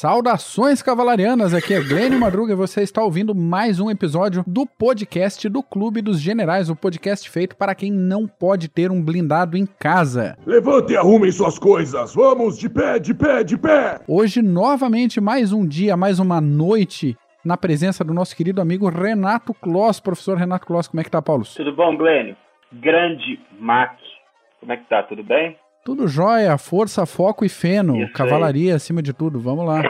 Saudações cavalarianas, aqui é Glênio Madruga e você está ouvindo mais um episódio do podcast do Clube dos Generais, o podcast feito para quem não pode ter um blindado em casa. Levante e arrumem suas coisas, vamos de pé, de pé, de pé! Hoje, novamente, mais um dia, mais uma noite na presença do nosso querido amigo Renato Kloss. Professor Renato Kloss, como é que tá, Paulo? Tudo bom, Glênio? Grande Mac. Como é que tá? Tudo bem? Tudo jóia, força, foco e feno, Isso cavalaria aí. acima de tudo. Vamos lá.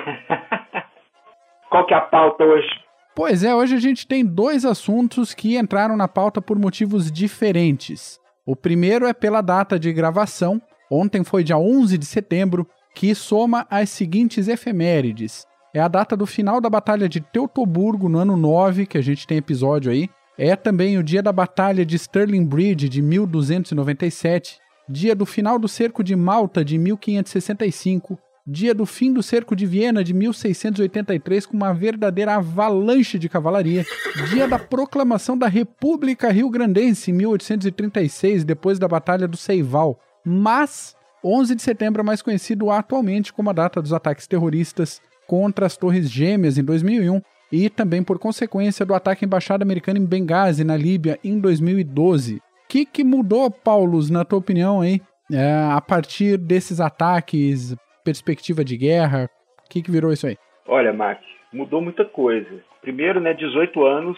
Qual que é a pauta hoje? Pois é, hoje a gente tem dois assuntos que entraram na pauta por motivos diferentes. O primeiro é pela data de gravação. Ontem foi dia 11 de setembro, que soma as seguintes efemérides. É a data do final da Batalha de Teutoburgo, no ano 9, que a gente tem episódio aí. É também o dia da Batalha de Stirling Bridge, de 1297 dia do final do cerco de Malta de 1565, dia do fim do cerco de Viena de 1683 com uma verdadeira avalanche de cavalaria, dia da proclamação da República Rio-Grandense em 1836, depois da Batalha do Seival. Mas 11 de setembro é mais conhecido atualmente como a data dos ataques terroristas contra as Torres Gêmeas em 2001 e também por consequência do ataque à embaixada americana em Benghazi, na Líbia, em 2012 que, que mudou, Paulus, na tua opinião, aí, é, a partir desses ataques, perspectiva de guerra? O que, que virou isso aí? Olha, Mac, mudou muita coisa. Primeiro, né, 18 anos.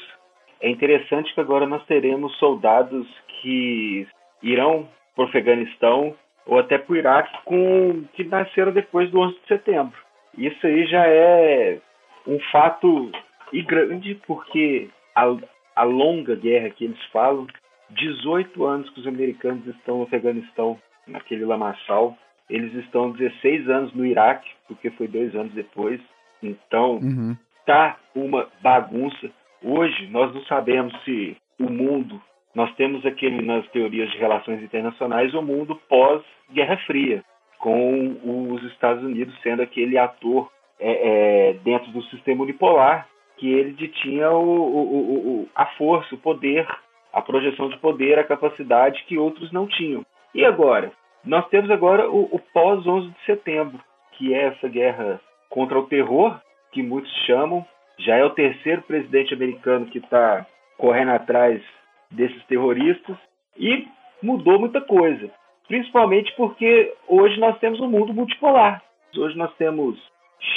É interessante que agora nós teremos soldados que irão para o Afeganistão ou até para o Iraque com, que nasceram depois do 11 de setembro. Isso aí já é um fato e grande, porque a, a longa guerra que eles falam 18 anos que os americanos estão no Afeganistão, naquele lamaçal. Eles estão 16 anos no Iraque, porque foi dois anos depois. Então, uhum. tá uma bagunça. Hoje, nós não sabemos se o mundo. Nós temos aquele nas teorias de relações internacionais o mundo pós-Guerra Fria, com os Estados Unidos sendo aquele ator é, é, dentro do sistema unipolar que ele detinha o, o, o, a força, o poder a projeção de poder, a capacidade que outros não tinham. E agora? Nós temos agora o, o pós 11 de setembro, que é essa guerra contra o terror, que muitos chamam. Já é o terceiro presidente americano que está correndo atrás desses terroristas e mudou muita coisa. Principalmente porque hoje nós temos um mundo multipolar. Hoje nós temos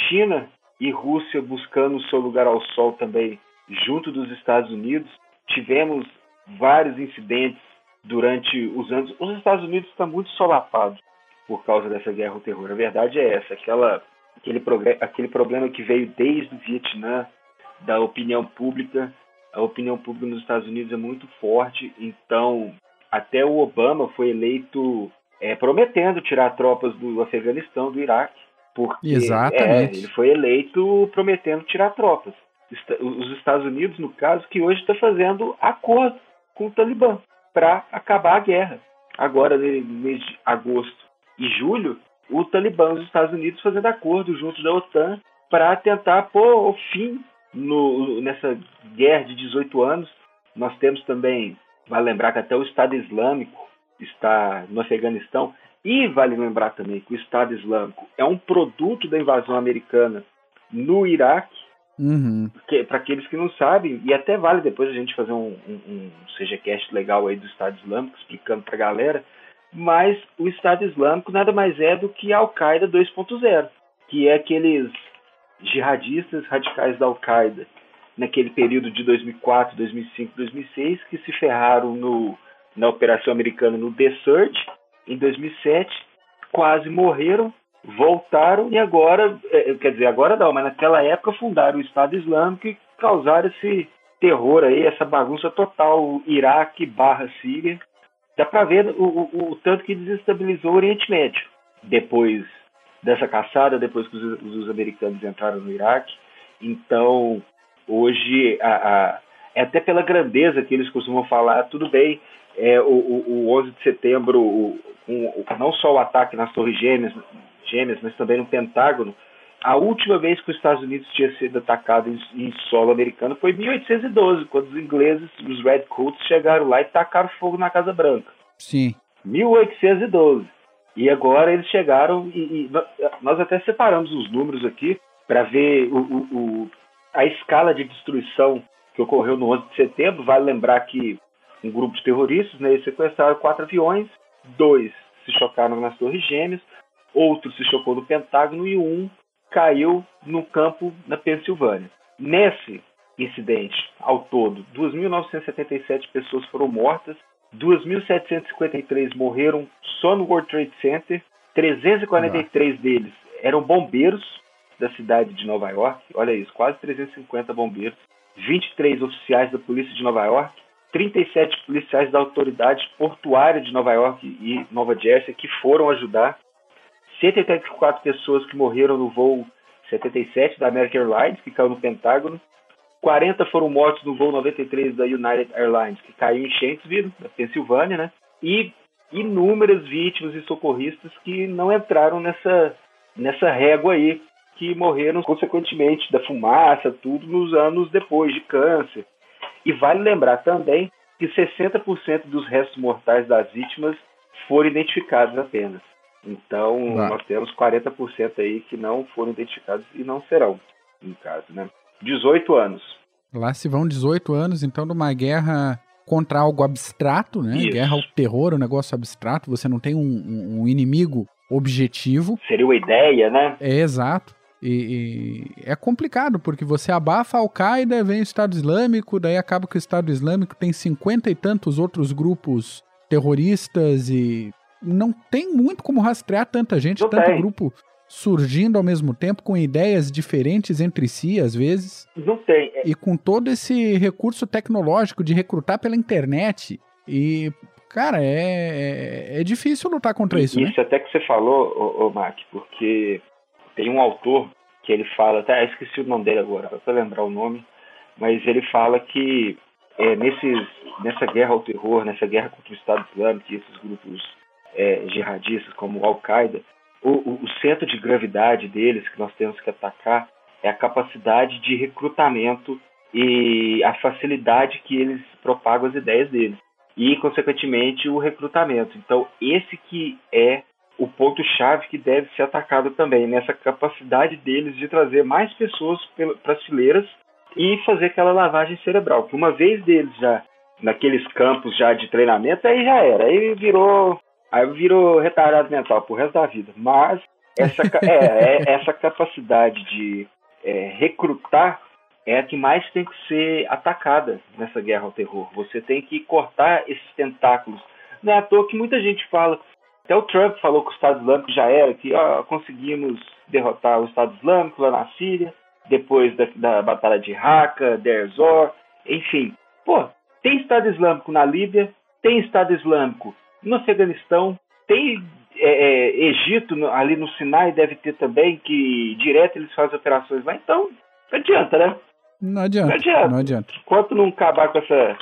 China e Rússia buscando o seu lugar ao sol também junto dos Estados Unidos. Tivemos vários incidentes durante os anos. Os Estados Unidos estão muito solapados por causa dessa guerra ao terror. A verdade é essa, aquela, aquele, aquele problema que veio desde o Vietnã, da opinião pública. A opinião pública nos Estados Unidos é muito forte, então até o Obama foi eleito é, prometendo tirar tropas do Afeganistão, do Iraque, porque. É, ele foi eleito prometendo tirar tropas. Os Estados Unidos, no caso, que hoje está fazendo acordo com o Talibã para acabar a guerra. Agora, no mês de agosto e julho, o Talibã e os Estados Unidos fazendo acordo junto da OTAN para tentar pôr o fim no, nessa guerra de 18 anos. Nós temos também, vale lembrar que até o Estado Islâmico está no Afeganistão, e vale lembrar também que o Estado Islâmico é um produto da invasão americana no Iraque, Uhum. Para aqueles que não sabem, e até vale depois a gente fazer um, um, um CGCast legal aí do Estado Islâmico, explicando para a galera, mas o Estado Islâmico nada mais é do que a Al-Qaeda 2.0, que é aqueles jihadistas radicais da Al-Qaeda naquele período de 2004, 2005, 2006, que se ferraram no, na operação americana no The Surge, em 2007, quase morreram, voltaram e agora, é, quer dizer, agora não, mas naquela época fundaram o Estado Islâmico e causaram esse terror aí, essa bagunça total, Iraque barra Síria. Dá para ver o, o, o, tanto que desestabilizou o Oriente Médio depois dessa caçada, depois que os, os americanos entraram no Iraque. Então, hoje, a, a, é até pela grandeza que eles costumam falar, tudo bem, é, o, o, o 11 de setembro, o, não só o ataque nas Torres Gêmeas, gêmeas, mas também no Pentágono, a última vez que os Estados Unidos tinha sido atacado em, em solo americano foi em 1812, quando os ingleses, os Redcoats, chegaram lá e tacaram fogo na Casa Branca. Sim. 1812. E agora eles chegaram e, e nós até separamos os números aqui. para ver o, o, o, a escala de destruição que ocorreu no 11 de setembro. Vale lembrar que um grupo de terroristas né, sequestraram quatro aviões, dois se chocaram nas Torres Gêmeas, outro se chocou no Pentágono e um caiu no campo na Pensilvânia. Nesse incidente, ao todo, 2.977 pessoas foram mortas, 2.753 morreram só no World Trade Center, 343 deles eram bombeiros da cidade de Nova York, olha isso, quase 350 bombeiros, 23 oficiais da polícia de Nova York, 37 policiais da autoridade portuária de Nova York e Nova Jersey que foram ajudar, 184 pessoas que morreram no voo 77 da American Airlines, que caiu no Pentágono, 40 foram mortos no voo 93 da United Airlines, que caiu em Shanksville, na Pensilvânia, né? E inúmeras vítimas e socorristas que não entraram nessa, nessa régua aí, que morreram consequentemente da fumaça, tudo nos anos depois de câncer. E vale lembrar também que 60% dos restos mortais das vítimas foram identificados apenas. Então, ah. nós temos 40% aí que não foram identificados e não serão, no caso, né? 18 anos. Lá se vão 18 anos, então, de uma guerra contra algo abstrato, né? Isso. Guerra ao terror, um negócio abstrato, você não tem um, um inimigo objetivo. Seria uma ideia, né? É, exato. E, e, é complicado, porque você abafa a Al-Qaeda, vem o Estado Islâmico, daí acaba que o Estado Islâmico tem cinquenta e tantos outros grupos terroristas e não tem muito como rastrear tanta gente, não tanto tem. grupo surgindo ao mesmo tempo, com ideias diferentes entre si, às vezes. Não tem. E com todo esse recurso tecnológico de recrutar pela internet. E, cara, é, é, é difícil lutar contra isso, isso né? até que você falou, ô, ô Mark, porque tem um autor que ele fala, até esqueci o nome dele agora, para lembrar o nome, mas ele fala que é, nesses, nessa guerra ao terror, nessa guerra contra o Estado Islâmico e esses grupos é, jihadistas como Al-Qaeda, o, o, centro de gravidade deles que nós temos que atacar é a capacidade de recrutamento e a facilidade que eles propagam as ideias deles e consequentemente o recrutamento. Então esse que é o ponto chave que deve ser atacado também nessa capacidade deles de trazer mais pessoas para as fileiras e fazer aquela lavagem cerebral. Uma vez deles já naqueles campos já de treinamento aí já era, aí virou Aí virou retardado mental pro resto da vida. Mas essa, é, é, essa capacidade de é, recrutar é a que mais tem que ser atacada nessa guerra ao terror. Você tem que cortar esses tentáculos. Não é à toa que muita gente fala. Até o Trump falou que o Estado Islâmico já era, que ó, conseguimos derrotar o Estado Islâmico lá na Síria, depois da, da Batalha de Raqqa, Deir Zor, enfim. Pô, tem Estado Islâmico na Líbia, tem Estado Islâmico no Afeganistão, tem é, é, Egito ali no Sinai, deve ter também, que direto eles fazem operações lá. Então, não adianta, né? Não adianta. Não adianta. Não adianta. Enquanto não acabar com essa,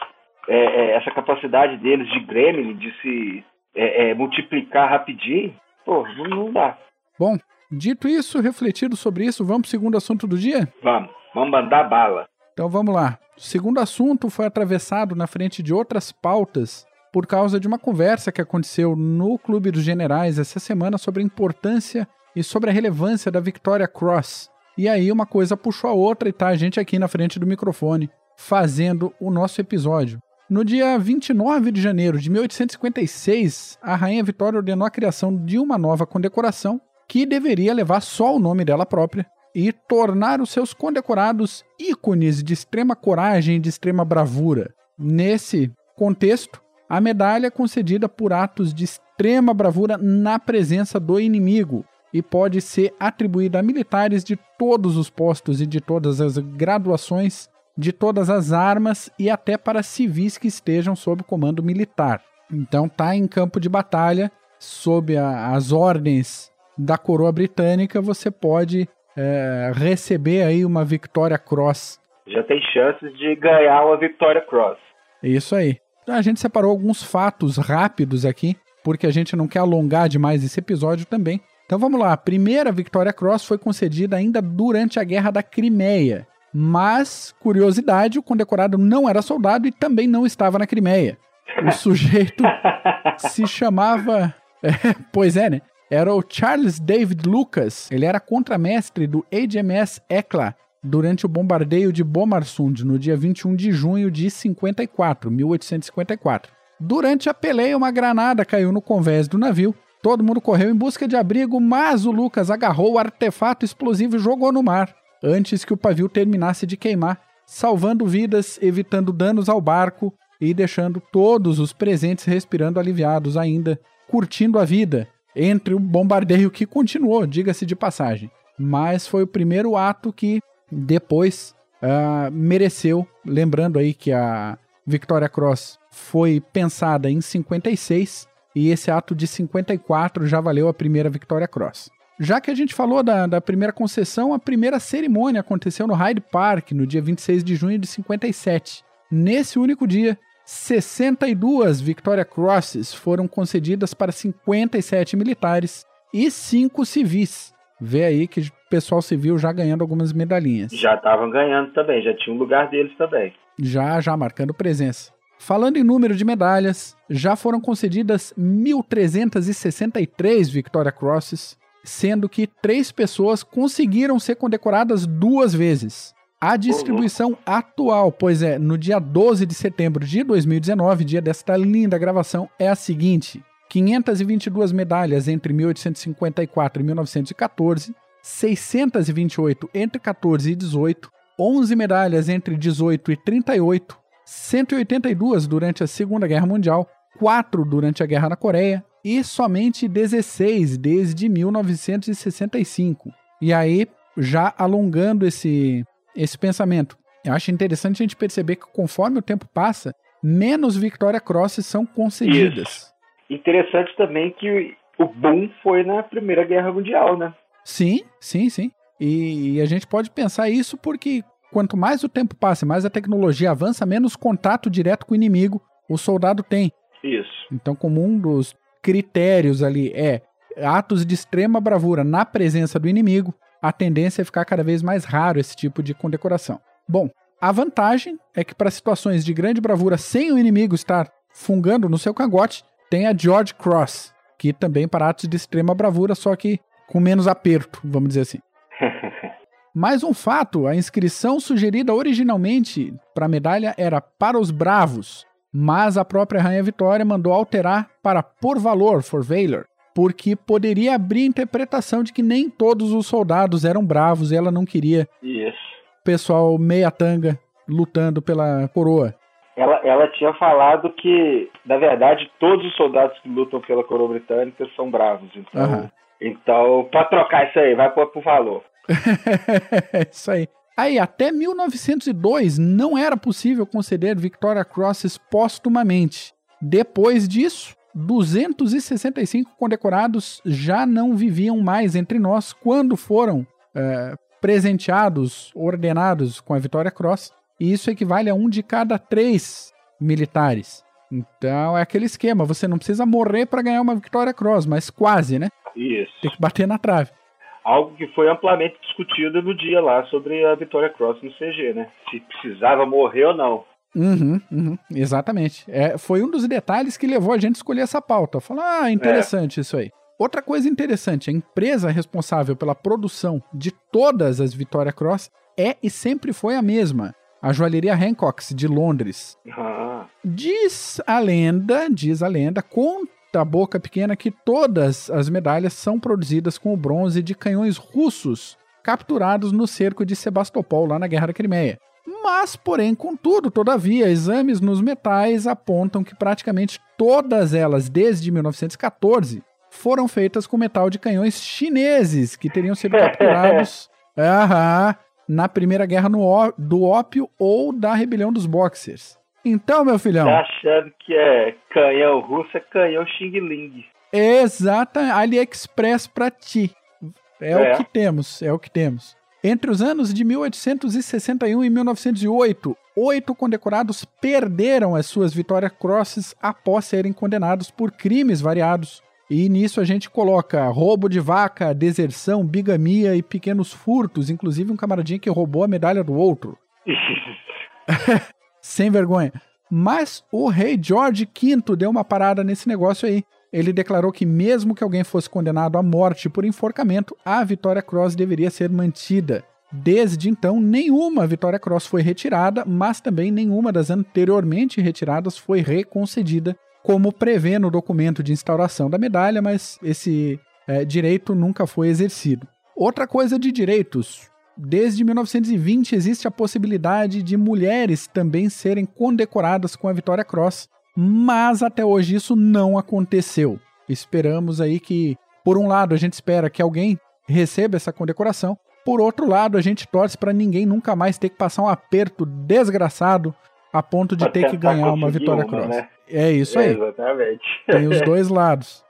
é, é essa capacidade deles de gremlin, de se é, é, multiplicar rapidinho, pô, não, não dá. Bom, dito isso, refletido sobre isso, vamos para o segundo assunto do dia? Vamos, vamos mandar bala. Então vamos lá. O segundo assunto foi atravessado na frente de outras pautas por causa de uma conversa que aconteceu no Clube dos Generais essa semana sobre a importância e sobre a relevância da Victoria Cross. E aí uma coisa puxou a outra e tá a gente aqui na frente do microfone fazendo o nosso episódio. No dia 29 de janeiro de 1856, a Rainha Vitória ordenou a criação de uma nova condecoração que deveria levar só o nome dela própria e tornar os seus condecorados ícones de extrema coragem e de extrema bravura. Nesse contexto, a medalha é concedida por atos de extrema bravura na presença do inimigo e pode ser atribuída a militares de todos os postos e de todas as graduações, de todas as armas e até para civis que estejam sob comando militar. Então tá em campo de batalha, sob a, as ordens da coroa britânica, você pode é, receber aí uma Victoria Cross. Já tem chances de ganhar uma Victoria Cross. Isso aí. A gente separou alguns fatos rápidos aqui, porque a gente não quer alongar demais esse episódio também. Então vamos lá. A primeira Victoria Cross foi concedida ainda durante a Guerra da Crimeia. Mas, curiosidade, o condecorado não era soldado e também não estava na Crimeia. O sujeito se chamava. É, pois é, né? era o Charles David Lucas. Ele era contramestre do HMS Ekla durante o bombardeio de Bomarsund no dia 21 de junho de 54, 1854. Durante a peleia, uma granada caiu no convés do navio. Todo mundo correu em busca de abrigo, mas o Lucas agarrou o artefato explosivo e jogou no mar, antes que o pavio terminasse de queimar, salvando vidas, evitando danos ao barco e deixando todos os presentes respirando aliviados ainda, curtindo a vida, entre o bombardeio que continuou, diga-se de passagem. Mas foi o primeiro ato que depois uh, mereceu, lembrando aí que a Victoria Cross foi pensada em 56 e esse ato de 54 já valeu a primeira Victoria Cross. Já que a gente falou da, da primeira concessão, a primeira cerimônia aconteceu no Hyde Park no dia 26 de junho de 57. Nesse único dia, 62 Victoria Crosses foram concedidas para 57 militares e 5 civis. Vê aí que pessoal civil já ganhando algumas medalhinhas. Já estavam ganhando também, já tinha um lugar deles também. Já, já marcando presença. Falando em número de medalhas, já foram concedidas 1.363 Victoria Crosses, sendo que três pessoas conseguiram ser condecoradas duas vezes. A distribuição uhum. atual, pois é, no dia 12 de setembro de 2019, dia desta linda gravação, é a seguinte: 522 medalhas entre 1854 e 1914, 628 entre 14 e 18, 11 medalhas entre 18 e 38, 182 durante a Segunda Guerra Mundial, 4 durante a Guerra na Coreia e somente 16 desde 1965. E aí, já alongando esse, esse pensamento, eu acho interessante a gente perceber que conforme o tempo passa, menos Victoria Crosses são concedidas. Isso. Interessante também que o boom foi na Primeira Guerra Mundial, né? Sim, sim, sim. E, e a gente pode pensar isso porque quanto mais o tempo passa, mais a tecnologia avança, menos contato direto com o inimigo o soldado tem. Isso. Então, como um dos critérios ali é atos de extrema bravura na presença do inimigo, a tendência é ficar cada vez mais raro esse tipo de condecoração. Bom, a vantagem é que para situações de grande bravura sem o inimigo estar fungando no seu cangote, tem a George Cross, que também para atos de extrema bravura, só que com menos aperto, vamos dizer assim. Mais um fato: a inscrição sugerida originalmente para a medalha era para os bravos, mas a própria Rainha Vitória mandou alterar para por valor, for valor, porque poderia abrir a interpretação de que nem todos os soldados eram bravos e ela não queria Isso. pessoal meia tanga lutando pela coroa. Ela, ela tinha falado que, na verdade, todos os soldados que lutam pela coroa britânica são bravos. Então, uhum. Então para trocar isso aí, vai por, por valor. Isso aí. Aí, até 1902 não era possível conceder Victoria Crosses póstumamente. Depois disso, 265 condecorados já não viviam mais entre nós quando foram é, presenteados, ordenados com a Victoria Cross. E isso equivale a um de cada três militares. Então é aquele esquema: você não precisa morrer para ganhar uma Victoria Cross, mas quase, né? Isso. Tem que bater na trave algo que foi amplamente discutido no dia lá sobre a Vitória Cross no CG, né? Se precisava morrer ou não. Uhum, uhum, exatamente. É, foi um dos detalhes que levou a gente a escolher essa pauta. Falar, ah, interessante é. isso aí. Outra coisa interessante, a empresa responsável pela produção de todas as Vitória Cross é e sempre foi a mesma. A joalheria Hancocks de Londres. Ah. Diz a lenda, diz a lenda, com da boca pequena que todas as medalhas são produzidas com o bronze de canhões russos capturados no cerco de Sebastopol, lá na Guerra da Crimeia. Mas, porém, contudo, todavia, exames nos metais apontam que praticamente todas elas, desde 1914, foram feitas com metal de canhões chineses que teriam sido capturados aham, na Primeira Guerra no, do Ópio ou da Rebelião dos Boxers. Então, meu filhão. Tá achando que é canhão russo, é canhão Xing Ling. Exata, AliExpress pra ti. É, é, o que temos, é o que temos. Entre os anos de 1861 e 1908, oito condecorados perderam as suas Vitória Crosses após serem condenados por crimes variados. E nisso a gente coloca roubo de vaca, deserção, bigamia e pequenos furtos, inclusive um camaradinho que roubou a medalha do outro. sem vergonha. Mas o rei George V deu uma parada nesse negócio aí. ele declarou que, mesmo que alguém fosse condenado à morte por enforcamento, a Vitória Cross deveria ser mantida. Desde então, nenhuma Vitória Cross foi retirada, mas também nenhuma das anteriormente retiradas foi reconcedida, como prevê no documento de instauração da medalha, mas esse é, direito nunca foi exercido. Outra coisa de direitos. Desde 1920 existe a possibilidade de mulheres também serem condecoradas com a Vitória Cross, mas até hoje isso não aconteceu. Esperamos aí que, por um lado, a gente espera que alguém receba essa condecoração, por outro lado, a gente torce para ninguém nunca mais ter que passar um aperto desgraçado a ponto de ter que ganhar uma Vitória Cross. Né? É isso aí. É, exatamente. Tem os dois lados.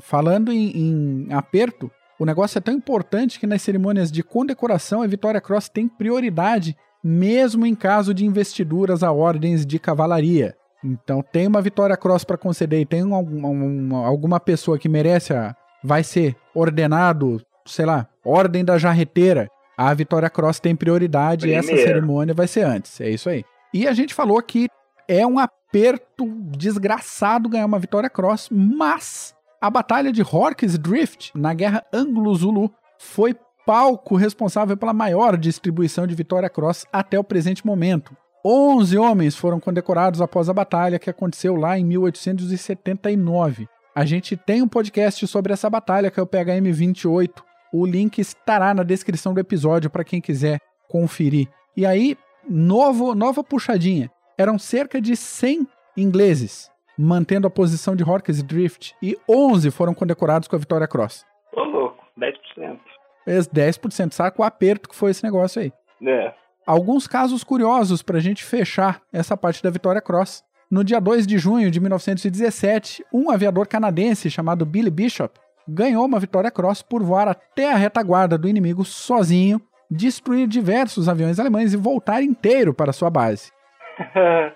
Falando em, em aperto, o negócio é tão importante que nas cerimônias de condecoração a Vitória Cross tem prioridade, mesmo em caso de investiduras a ordens de cavalaria. Então, tem uma Vitória Cross para conceder e tem um, um, alguma pessoa que merece a. vai ser ordenado, sei lá, Ordem da Jarreteira. A Vitória Cross tem prioridade Primeiro. e essa cerimônia vai ser antes. É isso aí. E a gente falou que é um aperto desgraçado ganhar uma Vitória Cross, mas a Batalha de Hork's Drift, na Guerra Anglo-Zulu, foi palco responsável pela maior distribuição de Vitória Cross até o presente momento. 11 homens foram condecorados após a batalha que aconteceu lá em 1879. A gente tem um podcast sobre essa batalha, que é o PHM 28. O link estará na descrição do episódio para quem quiser conferir. E aí, novo, nova puxadinha. Eram cerca de 100 ingleses mantendo a posição de Hork's Drift e 11 foram condecorados com a Vitória Cross. Ô, louco, 10%. Esse 10%, sabe o aperto que foi esse negócio aí? É. Alguns casos curiosos para a gente fechar essa parte da Vitória Cross. No dia 2 de junho de 1917, um aviador canadense chamado Billy Bishop ganhou uma Vitória Cross por voar até a retaguarda do inimigo sozinho, destruir diversos aviões alemães e voltar inteiro para sua base.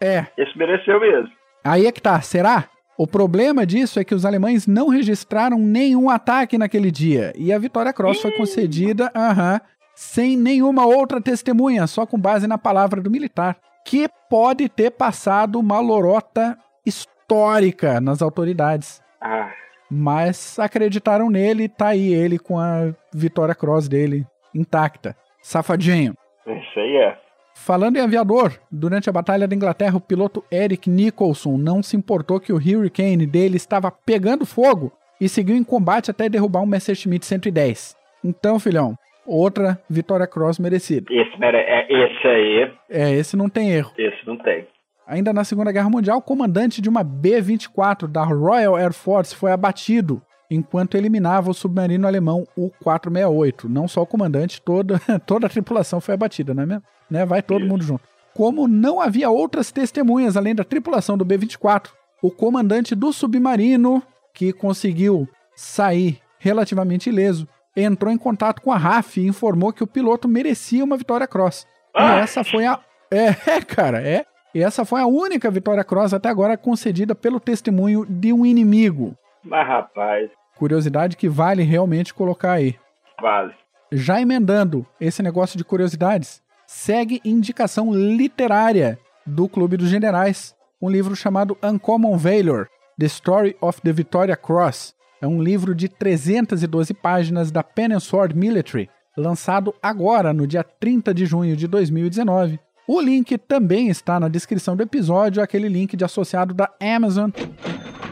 é. Esse mereceu mesmo. Aí é que tá, será? O problema disso é que os alemães não registraram nenhum ataque naquele dia e a Vitória Cross foi concedida, aham, sem nenhuma outra testemunha, só com base na palavra do militar, que pode ter passado uma lorota histórica nas autoridades. Ah. Mas acreditaram nele e tá aí ele com a Vitória Cross dele intacta. Safadinho. Isso aí é. Falando em aviador, durante a Batalha da Inglaterra, o piloto Eric Nicholson não se importou que o Hurricane dele estava pegando fogo e seguiu em combate até derrubar um Messerschmitt 110. Então, filhão, outra Vitória Cross merecida. Esse, é, esse aí. É, esse não tem erro. Esse não tem. Ainda na Segunda Guerra Mundial, o comandante de uma B-24 da Royal Air Force foi abatido enquanto eliminava o submarino alemão U-468. Não só o comandante, toda, toda a tripulação foi abatida, não é mesmo? Né? Vai todo Isso. mundo junto. Como não havia outras testemunhas além da tripulação do B-24, o comandante do submarino, que conseguiu sair relativamente ileso, entrou em contato com a RAF e informou que o piloto merecia uma vitória cross. Ah. E essa foi a. É, é, cara, é. E essa foi a única vitória cross até agora concedida pelo testemunho de um inimigo. Mas, rapaz. Curiosidade que vale realmente colocar aí. Vale. Já emendando esse negócio de curiosidades, segue indicação literária do Clube dos Generais, um livro chamado Uncommon Valor: The Story of the Victoria Cross. É um livro de 312 páginas da Pen and Sword Military, lançado agora no dia 30 de junho de 2019. O link também está na descrição do episódio, aquele link de associado da Amazon.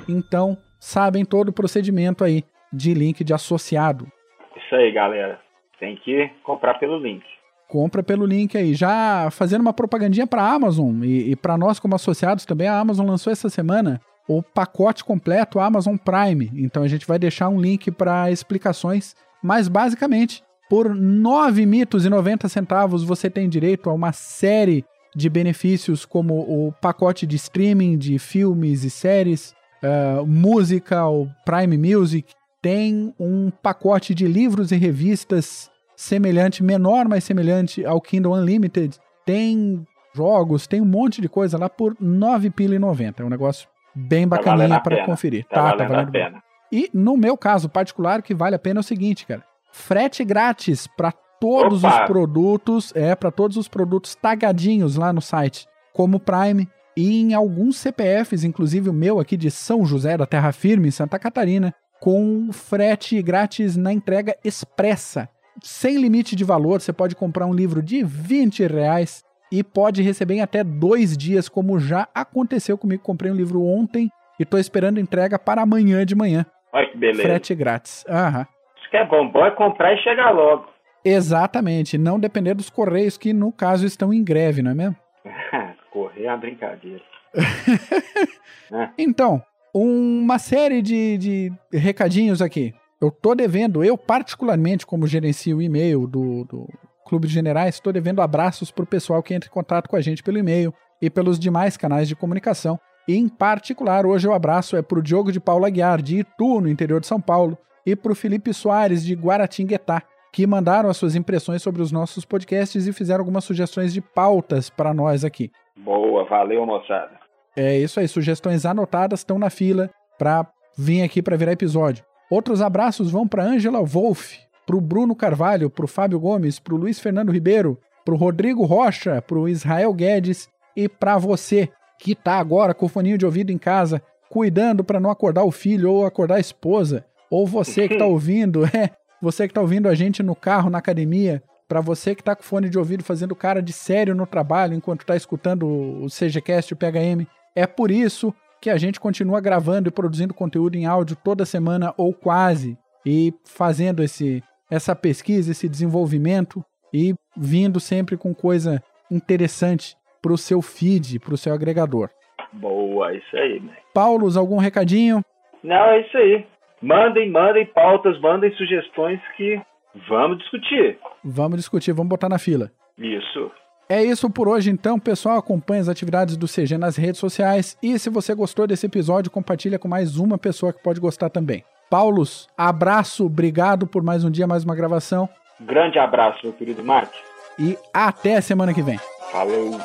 Então, sabem todo o procedimento aí de link de associado. Isso aí, galera. Tem que comprar pelo link. Compra pelo link aí. Já fazendo uma propagandinha para a Amazon e, e para nós como associados também, a Amazon lançou essa semana o pacote completo Amazon Prime. Então a gente vai deixar um link para explicações, mas basicamente por R$ 9,90 você tem direito a uma série de benefícios como o pacote de streaming de filmes e séries, uh, música, o Prime Music, tem um pacote de livros e revistas semelhante, menor, mas semelhante ao Kindle Unlimited. Tem jogos, tem um monte de coisa lá por R$ 9,90. É um negócio bem tá bacaninha para conferir. Tá, tá, tá valendo a pena. E no meu caso particular, o que vale a pena é o seguinte, cara. Frete grátis para todos Opa. os produtos, é, para todos os produtos tagadinhos lá no site, como Prime, e em alguns CPFs, inclusive o meu aqui de São José da Terra Firme, Santa Catarina, com frete grátis na entrega expressa. Sem limite de valor, você pode comprar um livro de 20 reais e pode receber em até dois dias, como já aconteceu comigo. Comprei um livro ontem e estou esperando entrega para amanhã de manhã. Olha que beleza. Frete grátis. Aham. Isso que é bom. Bom é comprar e chegar logo. Exatamente. Não depender dos correios que, no caso, estão em greve, não é mesmo? É uma brincadeira. é. Então, uma série de, de recadinhos aqui. Eu tô devendo, eu particularmente, como gerencio o e-mail do, do Clube de Generais, estou devendo abraços pro pessoal que entra em contato com a gente pelo e-mail e pelos demais canais de comunicação. E, em particular, hoje o abraço é pro Diogo de Paula Aguiar, de Itu, no interior de São Paulo, e pro Felipe Soares, de Guaratinguetá, que mandaram as suas impressões sobre os nossos podcasts e fizeram algumas sugestões de pautas para nós aqui. Boa, valeu, moçada. É isso aí, sugestões anotadas estão na fila para vir aqui para virar episódio. Outros abraços vão para Angela Wolff, para o Bruno Carvalho, para o Fábio Gomes, para o Luiz Fernando Ribeiro, para o Rodrigo Rocha, para o Israel Guedes e para você que está agora com o foninho de ouvido em casa, cuidando para não acordar o filho ou acordar a esposa, ou você que está ouvindo, é, você que está ouvindo a gente no carro, na academia, para você que está com fone de ouvido fazendo cara de sério no trabalho enquanto está escutando o CGCast e o PHM. É por isso que a gente continua gravando e produzindo conteúdo em áudio toda semana ou quase e fazendo esse essa pesquisa, esse desenvolvimento e vindo sempre com coisa interessante para o seu feed, para o seu agregador. Boa, isso aí, né? Paulos, algum recadinho? Não, é isso aí. Mandem, mandem pautas, mandem sugestões que vamos discutir. Vamos discutir, vamos botar na fila. Isso. É isso por hoje, então, pessoal. Acompanhe as atividades do CG nas redes sociais. E se você gostou desse episódio, compartilha com mais uma pessoa que pode gostar também. Paulos, abraço, obrigado por mais um dia, mais uma gravação. Grande abraço, meu querido Mark. E até semana que vem. Falou.